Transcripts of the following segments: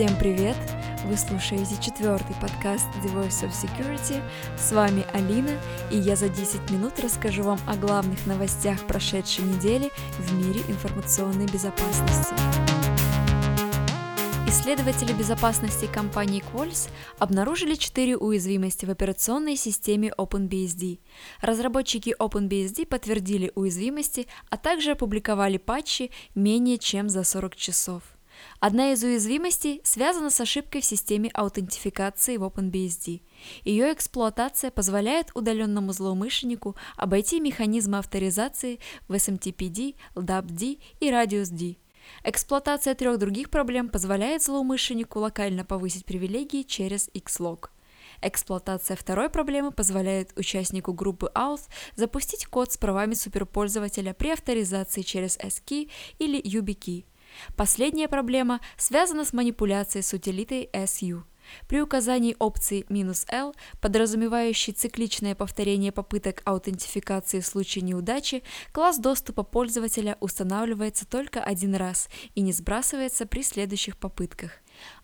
Всем привет! Вы слушаете четвертый подкаст The Voice of Security. С вами Алина, и я за 10 минут расскажу вам о главных новостях прошедшей недели в мире информационной безопасности. Исследователи безопасности компании Qualys обнаружили четыре уязвимости в операционной системе OpenBSD. Разработчики OpenBSD подтвердили уязвимости, а также опубликовали патчи менее чем за 40 часов. Одна из уязвимостей связана с ошибкой в системе аутентификации в OpenBSD. Ее эксплуатация позволяет удаленному злоумышленнику обойти механизмы авторизации в SMTPD, LDAP-D и Radius-D – Эксплуатация трех других проблем позволяет злоумышленнику локально повысить привилегии через Xlog. Эксплуатация второй проблемы позволяет участнику группы Auth запустить код с правами суперпользователя при авторизации через S-Key или YubiKey. Последняя проблема связана с манипуляцией с утилитой SU. При указании опции "-l", подразумевающей цикличное повторение попыток аутентификации в случае неудачи, класс доступа пользователя устанавливается только один раз и не сбрасывается при следующих попытках.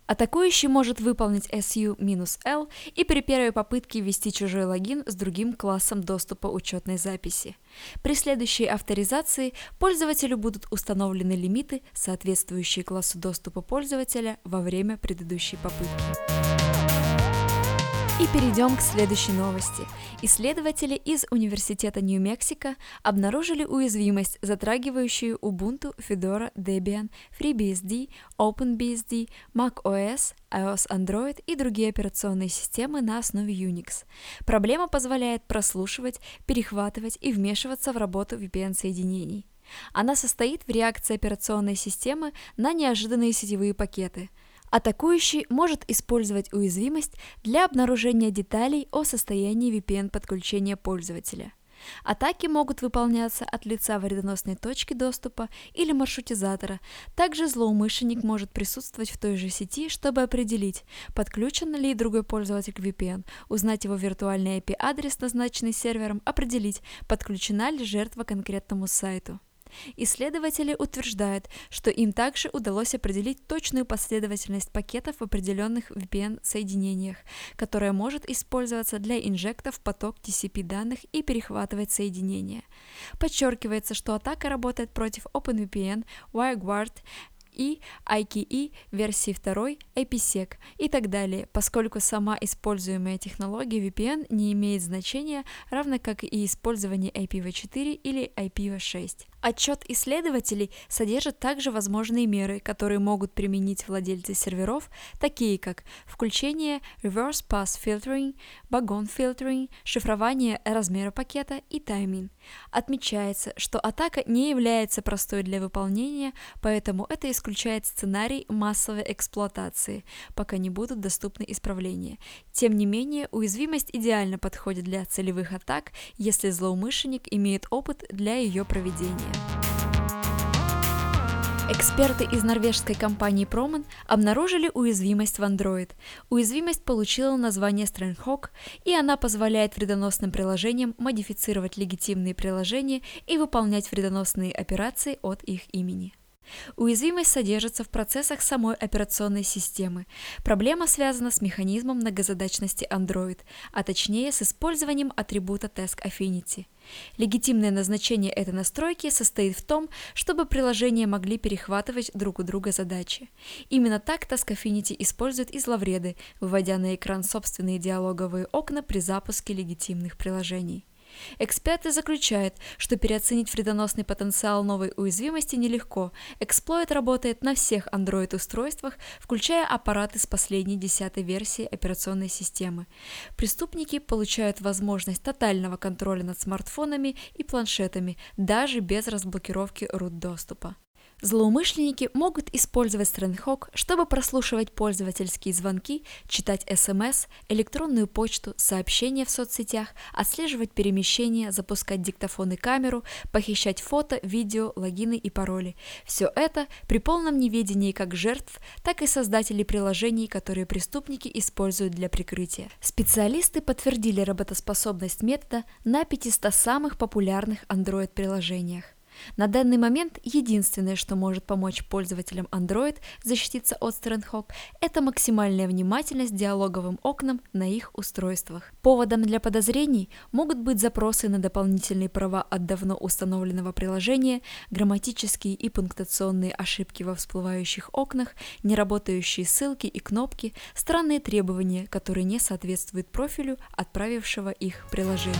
Атакующий может выполнить SU-L и при первой попытке ввести чужой логин с другим классом доступа учетной записи. При следующей авторизации пользователю будут установлены лимиты, соответствующие классу доступа пользователя во время предыдущей попытки. И перейдем к следующей новости. Исследователи из Университета Нью-Мексико обнаружили уязвимость, затрагивающую Ubuntu, Fedora, Debian, FreeBSD, OpenBSD, macOS, iOS Android и другие операционные системы на основе Unix. Проблема позволяет прослушивать, перехватывать и вмешиваться в работу VPN-соединений. Она состоит в реакции операционной системы на неожиданные сетевые пакеты – Атакующий может использовать уязвимость для обнаружения деталей о состоянии VPN-подключения пользователя. Атаки могут выполняться от лица вредоносной точки доступа или маршрутизатора. Также злоумышленник может присутствовать в той же сети, чтобы определить, подключен ли другой пользователь к VPN, узнать его виртуальный IP-адрес, назначенный сервером, определить, подключена ли жертва к конкретному сайту. Исследователи утверждают, что им также удалось определить точную последовательность пакетов в определенных VPN-соединениях, которая может использоваться для инжекта в поток TCP данных и перехватывать соединения. Подчеркивается, что атака работает против OpenVPN, WireGuard, и IKE версии 2 IPsec и так далее, поскольку сама используемая технология VPN не имеет значения, равно как и использование IPv4 или IPv6. Отчет исследователей содержит также возможные меры, которые могут применить владельцы серверов, такие как включение Reverse Pass Filtering, Bagon Filtering, шифрование размера пакета и тайминг. Отмечается, что атака не является простой для выполнения, поэтому это исключает сценарий массовой эксплуатации, пока не будут доступны исправления. Тем не менее, уязвимость идеально подходит для целевых атак, если злоумышленник имеет опыт для ее проведения. Эксперты из норвежской компании Proman обнаружили уязвимость в Android. Уязвимость получила название Strandhawk, и она позволяет вредоносным приложениям модифицировать легитимные приложения и выполнять вредоносные операции от их имени. Уязвимость содержится в процессах самой операционной системы. Проблема связана с механизмом многозадачности Android, а точнее с использованием атрибута Task Affinity. Легитимное назначение этой настройки состоит в том, чтобы приложения могли перехватывать друг у друга задачи. Именно так Task Affinity используют и зловреды, выводя на экран собственные диалоговые окна при запуске легитимных приложений. Эксперты заключают, что переоценить вредоносный потенциал новой уязвимости нелегко. Эксплойт работает на всех Android-устройствах, включая аппараты с последней десятой версии операционной системы. Преступники получают возможность тотального контроля над смартфонами и планшетами, даже без разблокировки root-доступа. Злоумышленники могут использовать Strandhawk, чтобы прослушивать пользовательские звонки, читать СМС, электронную почту, сообщения в соцсетях, отслеживать перемещения, запускать диктофон и камеру, похищать фото, видео, логины и пароли. Все это при полном неведении как жертв, так и создателей приложений, которые преступники используют для прикрытия. Специалисты подтвердили работоспособность метода на 500 самых популярных Android-приложениях. На данный момент единственное, что может помочь пользователям Android защититься от Strandhawk, это максимальная внимательность диалоговым окнам на их устройствах. Поводом для подозрений могут быть запросы на дополнительные права от давно установленного приложения, грамматические и пунктуационные ошибки во всплывающих окнах, неработающие ссылки и кнопки, странные требования, которые не соответствуют профилю отправившего их приложения.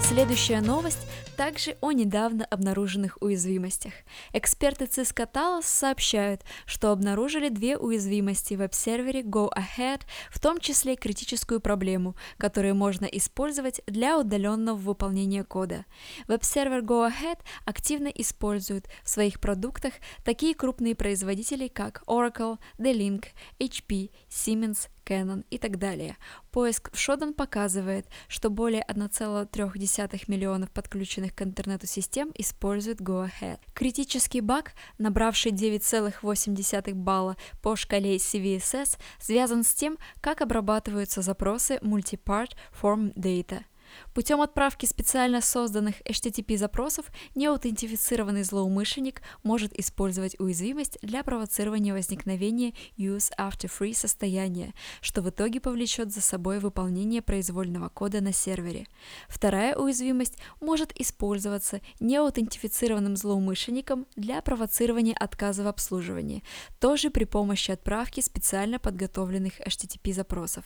Следующая новость также о недавно обнаруженных уязвимостях. Эксперты Cisco Talos сообщают, что обнаружили две уязвимости в веб-сервере Go Ahead, в том числе критическую проблему, которую можно использовать для удаленного выполнения кода. Веб-сервер GoAhead активно используют в своих продуктах такие крупные производители, как Oracle, D-Link, HP, Siemens, Canon и так далее. Поиск в Shodan показывает, что более 1,3 миллионов подключенных к интернету систем используют GoAhead. Критический баг, набравший 9,8 балла по шкале CVSS, связан с тем, как обрабатываются запросы Multipart Form Data – Путем отправки специально созданных HTTP-запросов неаутентифицированный злоумышленник может использовать уязвимость для провоцирования возникновения use after free состояния, что в итоге повлечет за собой выполнение произвольного кода на сервере. Вторая уязвимость может использоваться неаутентифицированным злоумышленником для провоцирования отказа в обслуживании, тоже при помощи отправки специально подготовленных HTTP-запросов.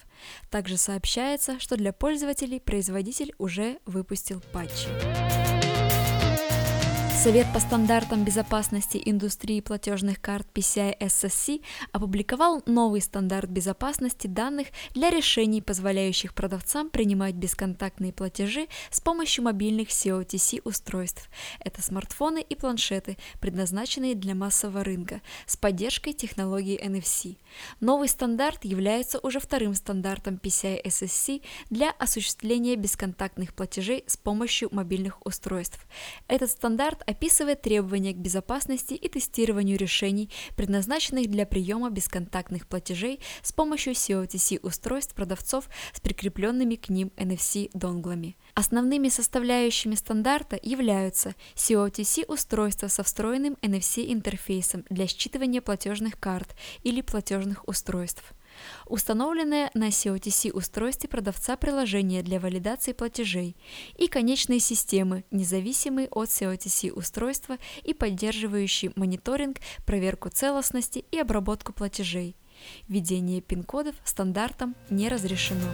Также сообщается, что для пользователей производитель производитель уже выпустил патчи. Совет по стандартам безопасности индустрии платежных карт PCI SSC опубликовал новый стандарт безопасности данных для решений, позволяющих продавцам принимать бесконтактные платежи с помощью мобильных COTC устройств. Это смартфоны и планшеты, предназначенные для массового рынка, с поддержкой технологии NFC. Новый стандарт является уже вторым стандартом PCI SSC для осуществления бесконтактных платежей с помощью мобильных устройств. Этот стандарт описывает требования к безопасности и тестированию решений, предназначенных для приема бесконтактных платежей с помощью COTC устройств продавцов с прикрепленными к ним NFC-донглами. Основными составляющими стандарта являются COTC устройства со встроенным NFC-интерфейсом для считывания платежных карт или платежных устройств установленное на COTC устройстве продавца приложение для валидации платежей и конечные системы, независимые от COTC устройства и поддерживающие мониторинг, проверку целостности и обработку платежей. Введение пин-кодов стандартом не разрешено.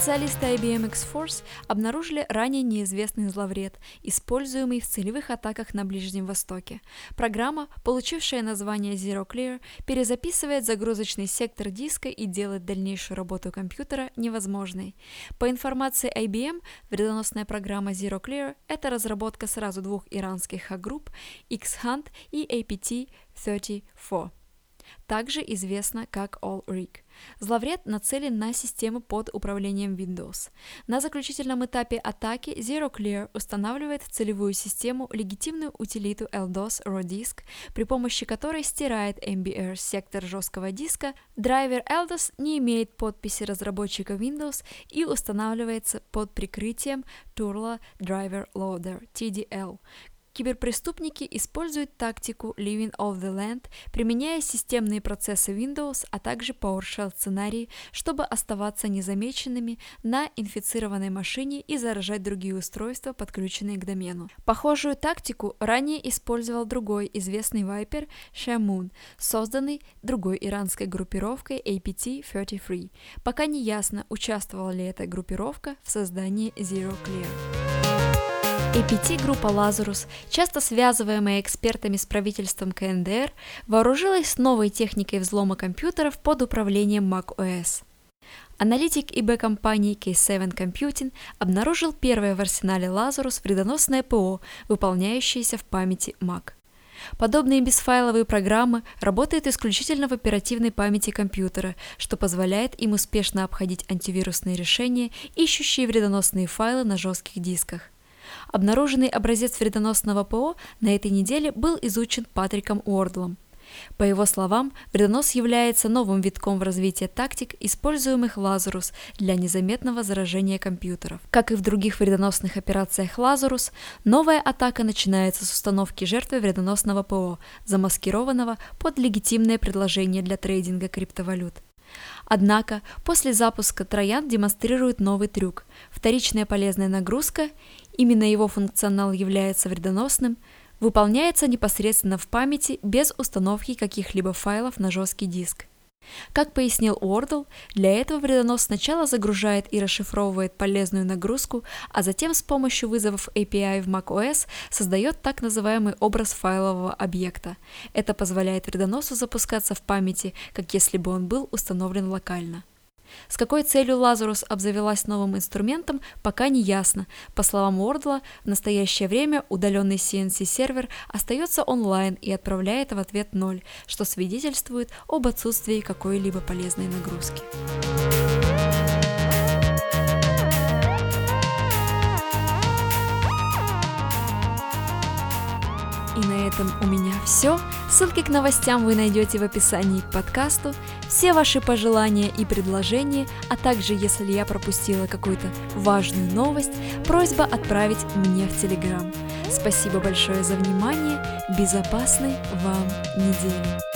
Специалисты IBM X-Force обнаружили ранее неизвестный зловред, используемый в целевых атаках на Ближнем Востоке. Программа, получившая название Zero Clear, перезаписывает загрузочный сектор диска и делает дальнейшую работу компьютера невозможной. По информации IBM, вредоносная программа Zero Clear – это разработка сразу двух иранских хак-групп X-Hunt и APT-34 также известна как All-Rig. Зловред нацелен на системы под управлением Windows. На заключительном этапе атаки Zero Clear устанавливает в целевую систему легитимную утилиту LDOS RODisk, при помощи которой стирает MBR сектор жесткого диска. Драйвер LDOS не имеет подписи разработчика Windows и устанавливается под прикрытием Turla Driver Loader TDL, Киберпреступники используют тактику Living off the Land, применяя системные процессы Windows, а также PowerShell сценарии, чтобы оставаться незамеченными на инфицированной машине и заражать другие устройства, подключенные к домену. Похожую тактику ранее использовал другой известный вайпер Shamoon, созданный другой иранской группировкой APT-33. Пока не ясно, участвовала ли эта группировка в создании Zero Clear. APT-группа «Лазарус», часто связываемая экспертами с правительством КНДР, вооружилась новой техникой взлома компьютеров под управлением macOS. Аналитик ИБ-компании K7 Computing обнаружил первое в арсенале Lazarus вредоносное ПО, выполняющееся в памяти Mac. Подобные бесфайловые программы работают исключительно в оперативной памяти компьютера, что позволяет им успешно обходить антивирусные решения, ищущие вредоносные файлы на жестких дисках. Обнаруженный образец вредоносного ПО на этой неделе был изучен Патриком Уордлом. По его словам, вредонос является новым витком в развитии тактик, используемых Lazarus для незаметного заражения компьютеров. Как и в других вредоносных операциях Lazarus, новая атака начинается с установки жертвы вредоносного ПО, замаскированного под легитимное предложение для трейдинга криптовалют. Однако после запуска Троян демонстрирует новый трюк. Вторичная полезная нагрузка, именно его функционал является вредоносным, выполняется непосредственно в памяти без установки каких-либо файлов на жесткий диск. Как пояснил Уордл, для этого вредонос сначала загружает и расшифровывает полезную нагрузку, а затем с помощью вызовов API в macOS создает так называемый образ файлового объекта. Это позволяет вредоносу запускаться в памяти, как если бы он был установлен локально. С какой целью Лазарус обзавелась новым инструментом, пока не ясно. По словам Уордла, в настоящее время удаленный CNC-сервер остается онлайн и отправляет в ответ ноль, что свидетельствует об отсутствии какой-либо полезной нагрузки. И на этом у меня все. Ссылки к новостям вы найдете в описании к подкасту. Все ваши пожелания и предложения, а также если я пропустила какую-то важную новость, просьба отправить мне в Телеграм. Спасибо большое за внимание. Безопасной вам недели.